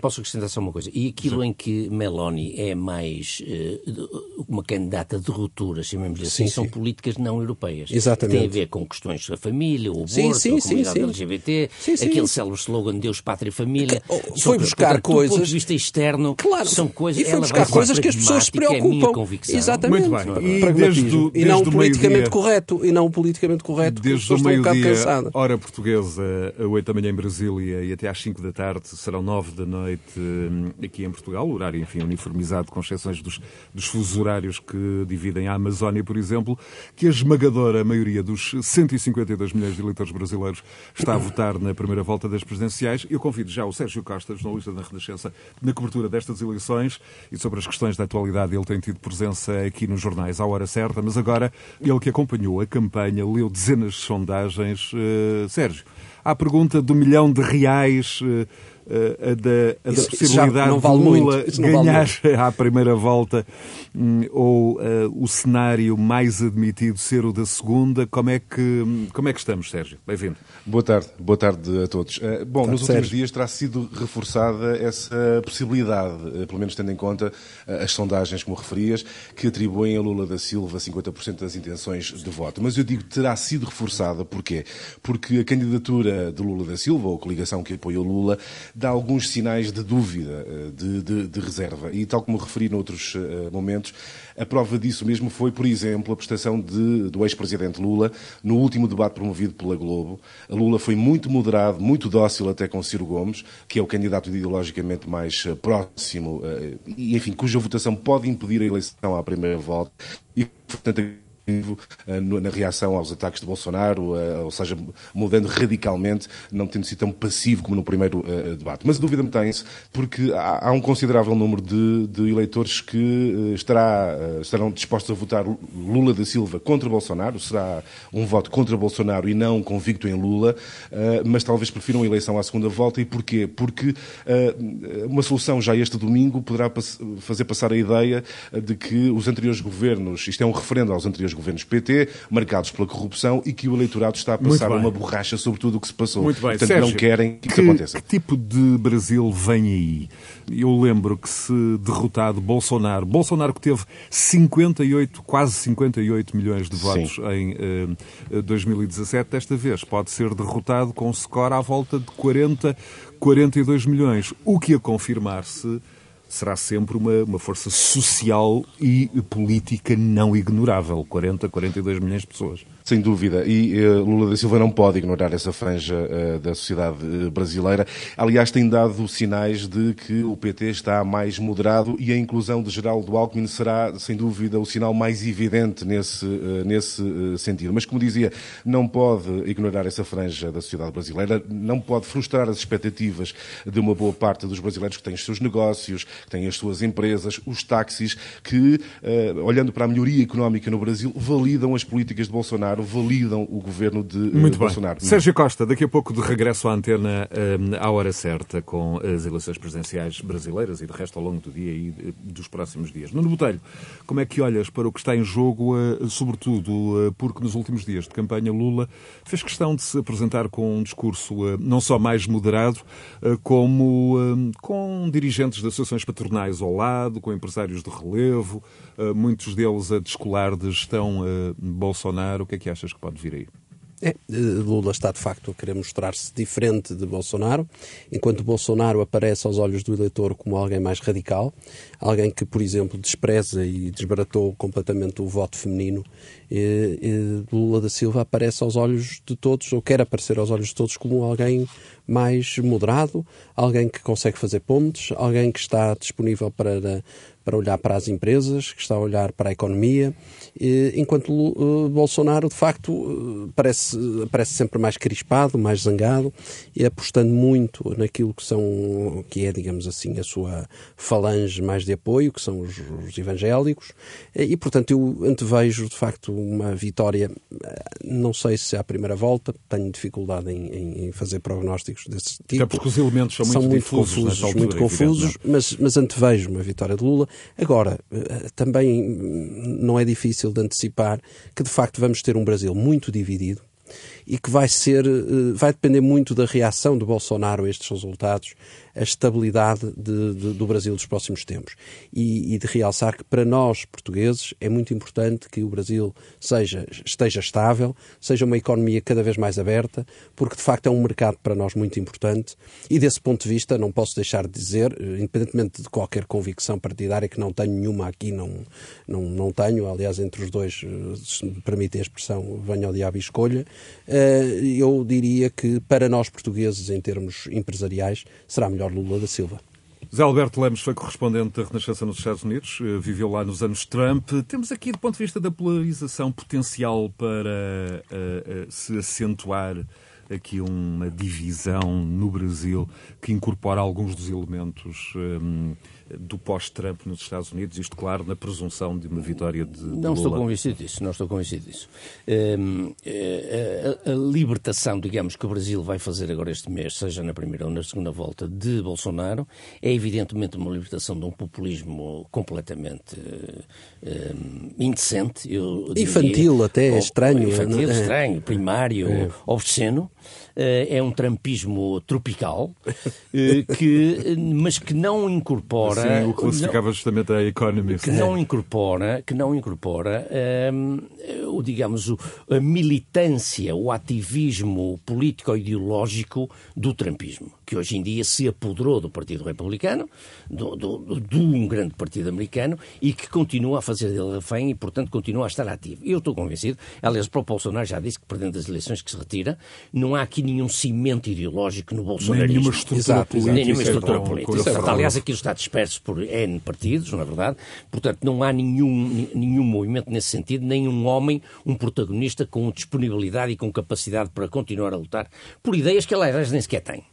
Posso acrescentar só uma coisa? E aquilo sim. em que Meloni é mais uh, uma candidata de ruptura, chamemos assim, sim, são sim. políticas não europeias. Exatamente. Tem a ver com questões da família, o aborto, sim, a comunidade LGBT, aquele célebre slogan Deus, Pátria e Família. Oh, foi buscar coisas... Do ponto de vista externo, claro, são coisas... E foi buscar coisas que as pessoas se preocupam. É Exatamente. Muito bem. E, desde, desde e não o politicamente correto. E não o politicamente correto. Desde o meio-dia, um hora portuguesa, a 8 da manhã em Brasília e até às 5 da tarde, serão 9 da noite hum, aqui em Portugal, horário, enfim, uniformizado, com exceções dos, dos fusos horários que dividem a Amazónia, por exemplo, que a esmagadora maioria dos 152 milhões de eleitores brasileiros está a votar na primeira volta das presidenciais. Eu convido já o Sérgio Costa, jornalista da Renascença, na cobertura destas eleições e sobre as questões da atualidade. Ele tem tido presença aqui nos jornais à hora certa, mas agora ele que acompanhou a campanha, leu dezenas de sondagens. Sérgio, à pergunta do milhão de reais uh, a da, a da possibilidade vale de Lula ganhar vale <laughs> à primeira volta hum, ou uh, o cenário mais admitido ser o da segunda. Como é que, como é que estamos, Sérgio? Bem-vindo. Boa tarde, boa tarde a todos. Uh, bom, nos últimos dias terá sido reforçada essa possibilidade, uh, pelo menos tendo em conta as sondagens, como referias, que atribuem a Lula da Silva 50% das intenções de voto. Mas eu digo terá sido reforçada, porquê? Porque a candidatura de Lula da Silva, ou a coligação que apoia o Lula, dá alguns sinais de dúvida, eh, de, de, de reserva. E, tal como referi noutros uh, momentos, a prova disso mesmo foi, por exemplo, a prestação de, do ex-presidente Lula no último debate promovido pela Globo. A Lula foi muito moderado, muito dócil até com Ciro Gomes, que é o candidato ideologicamente mais uh, próximo e, enfim, cuja votação pode impedir a eleição à primeira volta. E, portanto, eh, na reação aos ataques de Bolsonaro, eh, ou seja, mudando radicalmente, não tendo sido tão passivo como no primeiro eh, debate. Mas a dúvida me tem-se, porque há um considerável número de, de eleitores que estará, estarão dispostos a votar Lula da Silva contra Bolsonaro, será um voto contra Bolsonaro e não convicto em Lula, mas talvez prefiram a eleição à segunda volta. E porquê? Porque uma solução já este domingo poderá fazer passar a ideia de que os anteriores governos, isto é um referendo aos anteriores governos PT, marcados pela corrupção e que o eleitorado está a passar uma borracha sobre tudo o que se passou. Muito bem. Portanto, Sérgio, não querem que, que isso aconteça. Que tipo de Brasil vem aí? Eu lembro que se derrotado Bolsonaro, Bolsonaro que teve 58, quase 58 milhões de votos Sim. em uh, 2017, desta vez pode ser derrotado com score à volta de 40, 42 milhões, o que a confirmar-se será sempre uma, uma força social e política não ignorável. 40, 42 milhões de pessoas. Sem dúvida. E uh, Lula da Silva não pode ignorar essa franja uh, da sociedade uh, brasileira. Aliás, tem dado sinais de que o PT está mais moderado e a inclusão de Geraldo Alckmin será, sem dúvida, o sinal mais evidente nesse, nesse sentido. Mas, como dizia, não pode ignorar essa franja da sociedade brasileira, não pode frustrar as expectativas de uma boa parte dos brasileiros que têm os seus negócios, que têm as suas empresas, os táxis, que, olhando para a melhoria económica no Brasil, validam as políticas de Bolsonaro, validam o governo de Muito Bolsonaro. Bem. Sérgio Costa, daqui a pouco de regresso à antena à hora certa com as eleições presidenciais brasileiras e de resto ao longo do dia e dos próximos dias. Nuno Botelho, como é que olhas para o que está em jogo, sobretudo porque nos últimos dias de campanha Lula fez questão de se apresentar com um discurso não só mais moderado, como com dirigentes de associações patronais ao lado, com empresários de relevo, muitos deles a descolar de gestão Bolsonaro. O que é que achas que pode vir aí? É, Lula está de facto a querer mostrar-se diferente de Bolsonaro, enquanto Bolsonaro aparece aos olhos do eleitor como alguém mais radical, alguém que, por exemplo, despreza e desbaratou completamente o voto feminino. E, e Lula da Silva aparece aos olhos de todos, ou quer aparecer aos olhos de todos, como alguém mais moderado, alguém que consegue fazer pontes, alguém que está disponível para para olhar para as empresas, que está a olhar para a economia, enquanto eh, Bolsonaro, de facto, eh, parece, parece sempre mais crispado, mais zangado, e apostando muito naquilo que são, que é, digamos assim, a sua falange mais de apoio, que são os, os evangélicos, e, portanto, eu antevejo, de facto, uma vitória, eh, não sei se à primeira volta, tenho dificuldade em, em fazer prognósticos desse tipo. Até porque os elementos são, são muito, muito difusos, confusos, altura, muito confusos, mas, mas antevejo uma vitória de Lula. Agora, eh, também não é difícil de antecipar que, de facto, vamos ter um Brasil muito dividido e que vai ser, eh, vai depender muito da reação do Bolsonaro a estes resultados a estabilidade de, de, do Brasil dos próximos tempos. E, e, de realçar que para nós, portugueses, é muito importante que o Brasil seja, esteja estável, seja uma economia cada vez mais aberta, porque de facto é um mercado para nós muito importante. E desse ponto de vista, não posso deixar de dizer, independentemente de qualquer convicção partidária, que não tenho nenhuma aqui, não, não, não tenho, aliás, entre os dois, se me permitem a expressão, venho ao diabo e escolha, eh, eu diria que para nós portugueses, em termos empresariais, será melhor Lula da Silva. José Alberto Lemos foi correspondente da Renascença nos Estados Unidos, eh, viveu lá nos anos Trump. Temos aqui, do ponto de vista da polarização, potencial para uh, uh, se acentuar aqui uma divisão no Brasil que incorpora alguns dos elementos um, do pós-Trump nos Estados Unidos, isto, claro, na presunção de uma vitória de, de Não Lula. estou convencido disso, não estou convencido disso. Um, a, a, a, libertação, digamos, que o Brasil vai fazer agora este mês, seja na primeira ou na segunda volta, de Bolsonaro, é evidentemente uma libertação de um populismo completamente um, indecente. Eu diria, infantil até, estranho. Infantil, é? estranho, primário, é. obsceno. Eh, é um trampismo tropical, <laughs> eh, que, mas que não incorpora. Sim, o classificava não, justamente a Economist. Que não incorpora, que não incorpora um, ehm, o, digamos, a militância, o ativismo político-ideológico do trampismo, que hoje em dia se apoderou do Partido Republicano, do, do, de um grande partido americano, e que continua a fazer dele refém e, portanto, continua a estar ativo. Eu estou convencido, aliás, o próprio Bolsonaro já disse que, perdendo as eleições, que se retira, não há aqui nenhum cimento ideológico no bolsonarismo. Nem nenhuma estrutura Exato, política. Nenhuma estrutura política. Aliás, aquilo está disperso por N partidos, não é verdade? Portanto, não há nenhum, nenhum movimento nesse sentido, nem um homem, um protagonista com disponibilidade e com capacidade para continuar a lutar por ideias que, aliás, nem sequer tem.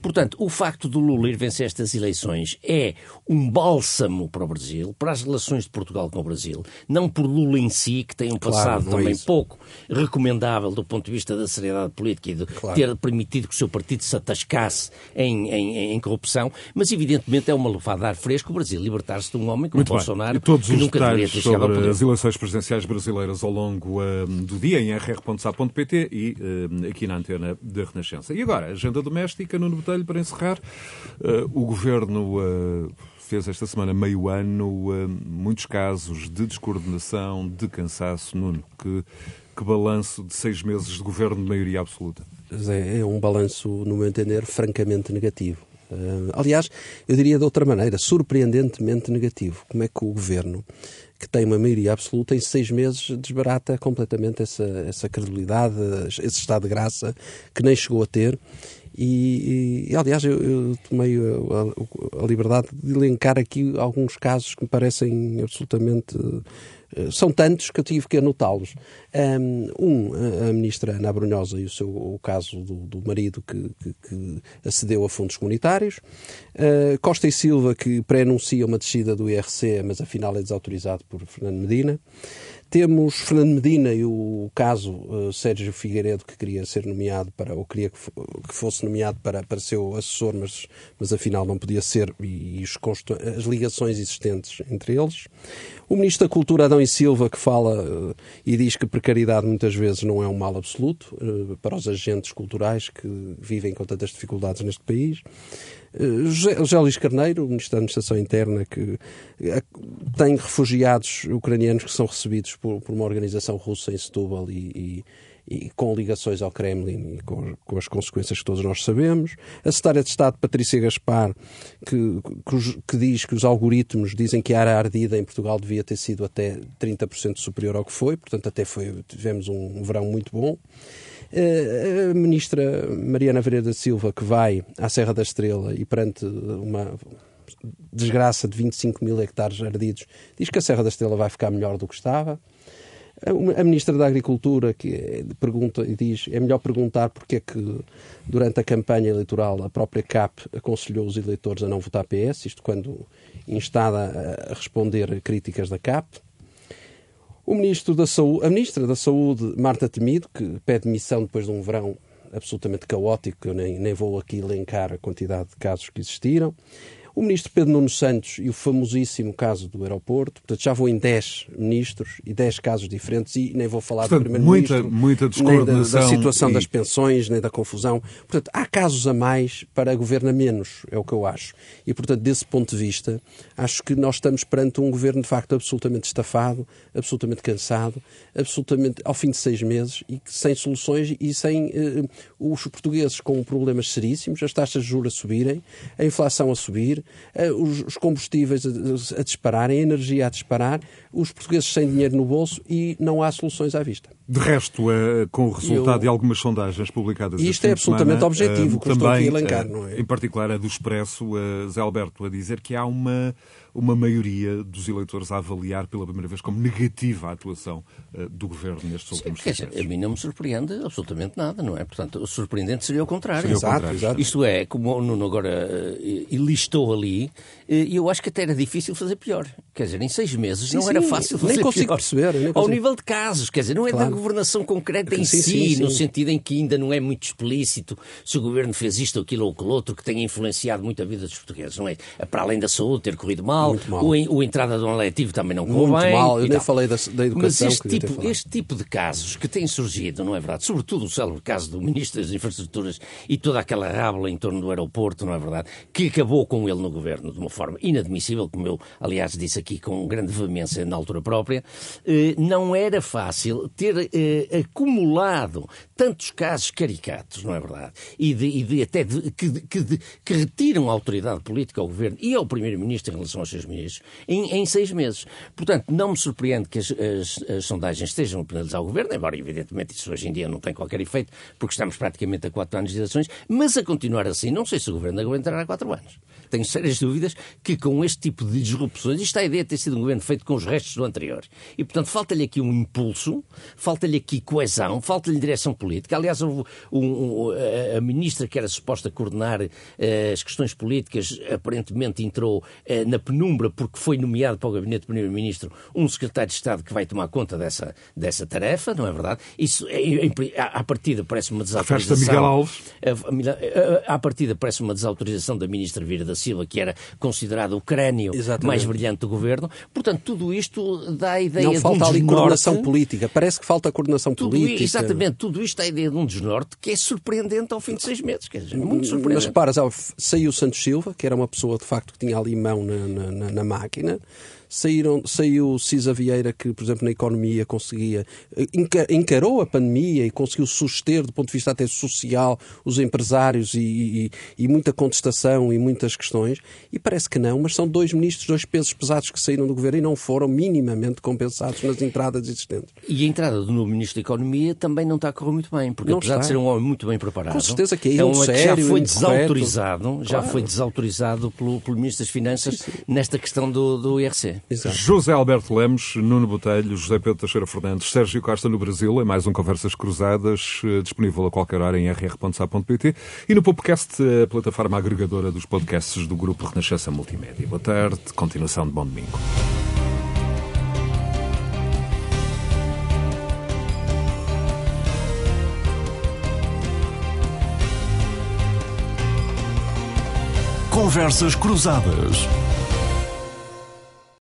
Portanto, o facto do Lula ir vencer estas eleições é um bálsamo para o Brasil, para as relações de Portugal com o Brasil, não por Lula em si, que tem um claro, passado também é pouco recomendável do ponto de vista da seriedade política e de claro. ter permitido que o seu partido se atascasse em, em, em corrupção, mas evidentemente é uma levada fresco o Brasil libertar-se de um homem como Muito Bolsonaro bem. E todos que os nunca ao poder. as eleições presidenciais brasileiras ao longo um, do dia em rr.sa.pt e um, aqui na antena da Renascença. E agora, agenda doméstica, Nuno Botelho, para encerrar. Uh, o Governo... Uh, fez esta semana meio ano muitos casos de descoordenação, de cansaço. Nuno, que, que balanço de seis meses de governo de maioria absoluta? É, é um balanço, no meu entender, francamente negativo. Uh, aliás, eu diria de outra maneira, surpreendentemente negativo. Como é que o governo, que tem uma maioria absoluta, em seis meses desbarata completamente essa, essa credibilidade, esse estado de graça que nem chegou a ter. E, e aliás, eu, eu tomei a, a, a, liberdade de elencar aqui alguns casos que me parecem absolutamente são tantos que eu tive que anotá-los. Um, a ministra Ana Brunhosa e o, seu, o caso do, do marido que, que, que, acedeu a fundos comunitários. Uh, Costa e Silva, que pré-anuncia uma descida do IRC, mas afinal é desautorizado por Fernando Medina. Temos Fernando Medina e o caso uh, Sérgio Figueiredo, que queria ser nomeado para, ou queria que, que fosse nomeado para, para seu assessor, mas, mas afinal não podia ser, e, e os, as ligações existentes entre eles. O Ministro da Cultura, Adão e Silva, que fala uh, e diz que precariedade muitas vezes não é um mal absoluto uh, para os agentes culturais que vivem com tantas dificuldades neste país. José, José Luís Carneiro, o Ministro da Administração Interna, que tem refugiados ucranianos que são recebidos por, por uma organização russa em Setúbal e, e, e, com ligações ao Kremlin e com, com, as consequências que todos nós sabemos. A Secretária de Estado, Patrícia Gaspar, que, que, que, diz que os algoritmos dizem que a área ardida em Portugal devia ter sido até 30% superior ao que foi, portanto até foi, tivemos um verão muito bom. Eh, a ministra Mariana Vereira da Silva, que vai à Serra da Estrela e perante uma desgraça de 25 mil hectares ardidos, diz que a Serra da Estrela vai ficar melhor do que estava. A Ministra da Agricultura que pergunta e diz é melhor perguntar porque é que durante a campanha eleitoral a própria CAP aconselhou os eleitores a não votar PS, isto quando instada a responder críticas da CAP. O Ministro da Saúde, a Ministra da Saúde, Marta Temido, que pede missão depois de um verão absolutamente caótico, eu nem, nem vou aqui elencar a quantidade de casos que existiram. O ministro Pedro Nuno Santos e o famosíssimo caso do aeroporto, portanto já vou em 10 ministros e 10 casos diferentes e nem vou falar portanto, do primeiro-ministro, muita, muita nem da, da situação e... das pensões, nem da confusão. Portanto, há casos a mais para governo a menos, é o que eu acho. E, portanto, desse ponto de vista, acho que nós estamos perante um governo, de facto, absolutamente estafado, absolutamente cansado, absolutamente ao fim de seis meses e sem soluções e sem uh, os portugueses com problemas seríssimos, as taxas de juros a subirem, a inflação a subir, os, os, combustíveis a, a, dispararem, a energia a disparar, os portugueses sem dinheiro no bolso e não há soluções à vista. De resto, uh, com o resultado Eu... de algumas sondagens publicadas Isto é absolutamente semana, objetivo, que também, estou aqui a elencar, não é? Em particular a do Expresso, Zé Alberto a dizer que há uma uma maioria dos eleitores a avaliar pela primeira vez como negativa a atuação uh, do governo nestes últimos Sim, dizer, A mim não me surpreende absolutamente nada, não é? Portanto, o surpreendente seria o contrário. Seria exato, o contrário. Exato. Isto é, como o Nuno agora uh, listou ali, e uh, eu acho que até era difícil fazer pior. Quer dizer, em seis meses sim, não sim, era fácil fazer nem consigo pior. Perceber, nem consigo. Ao nível de casos, quer dizer, não é claro. da governação concreta em sim, si, no sentido em que ainda não é muito explícito se o governo fez isto, aquilo ou aquilo outro, que tenha influenciado muito a vida dos portugueses, não é? Para além da saúde ter corrido mal, mal. O, o entrada de um letivo também não correu Muito mal, eu nem falei da, da educação. Mas este tipo, este tipo de casos que têm surgido, não é verdade? Sobretudo o célebre caso do Ministro das Infraestruturas e toda aquela rábula em torno do aeroporto, não é verdade? Que acabou com ele no governo de uma forma inadmissível, como eu, aliás, disse aqui com grande veemência na altura própria. Eh, não era fácil ter eh, acumulado tantos casos caricatos, não é verdade? E, de, e de, até de, que, que, que retiram a autoridade política ao governo e ao Primeiro-Ministro em relação aos seus ministros em, em, seis meses. Portanto, não me surpreende que as, as, as, sondagens estejam a penalizar o governo, embora, evidentemente, isso hoje em dia não tem qualquer efeito, porque estamos praticamente a quatro anos de eleições, mas a continuar assim, não sei se o governo aguentará quatro anos. Tenho sérias dúvidas que com este tipo de disrupções, isto a ideia de ter sido um governo feito com os restos do anterior. E, portanto, falta-lhe aqui um impulso, falta-lhe aqui coesão, falta-lhe direção política. Aliás, um, um, a ministra que era suposta coordenar uh, as questões políticas, aparentemente entrou uh, na penumbra porque foi nomeado para o gabinete do Primeiro-Ministro um secretário de Estado que vai tomar conta dessa, dessa tarefa, não é verdade? Isso, é, é, à partida, parece uma desautorização. Miguel Alves. À partida, parece uma desautorização da ministra Vira da Silva, que era considerado o crânio Exatamente. mais brilhante do governo. Portanto, tudo isto dá a ideia não de falta um ali coordenação política. Parece que falta coordenação tudo política. Exatamente. Tudo isto dá a ideia de um desnorte que é surpreendente ao fim de seis meses. Quer dizer, muito surpreendente. Mas reparas, saiu Santos Silva, que era uma pessoa de facto que tinha ali mão na, na, na máquina, saíram, saiu Cisa Vieira, que, por exemplo, na economia conseguia, eh, encarou a pandemia e conseguiu suster, do ponto de vista até social, os empresários e, e, e, muita contestação e muitas questões. E parece que não, mas são dois ministros, dois pesos pesados que saíram do governo e não foram minimamente compensados nas entradas existentes. E a entrada do novo ministro da Economia também não está a correr muito bem, porque não apesar está. de ser um homem muito bem preparado, com certeza que é, é um sério, já foi desautorizado, claro. já foi desautorizado pelo, pelo ministro das Finanças sim, sim. nesta questão do, do IRC. É? Exato. José Alberto Lemos, Nuno Botelho, José Pedro Teixeira Fernandes, Sérgio Costa no Brasil, em mais um Conversas Cruzadas, eh, disponível a qualquer hora em rr.sa.pt e no podcast, a plataforma agregadora dos podcasts do Grupo Renascença Multimédia. Boa tarde, continuação de bom domingo. Conversas Cruzadas.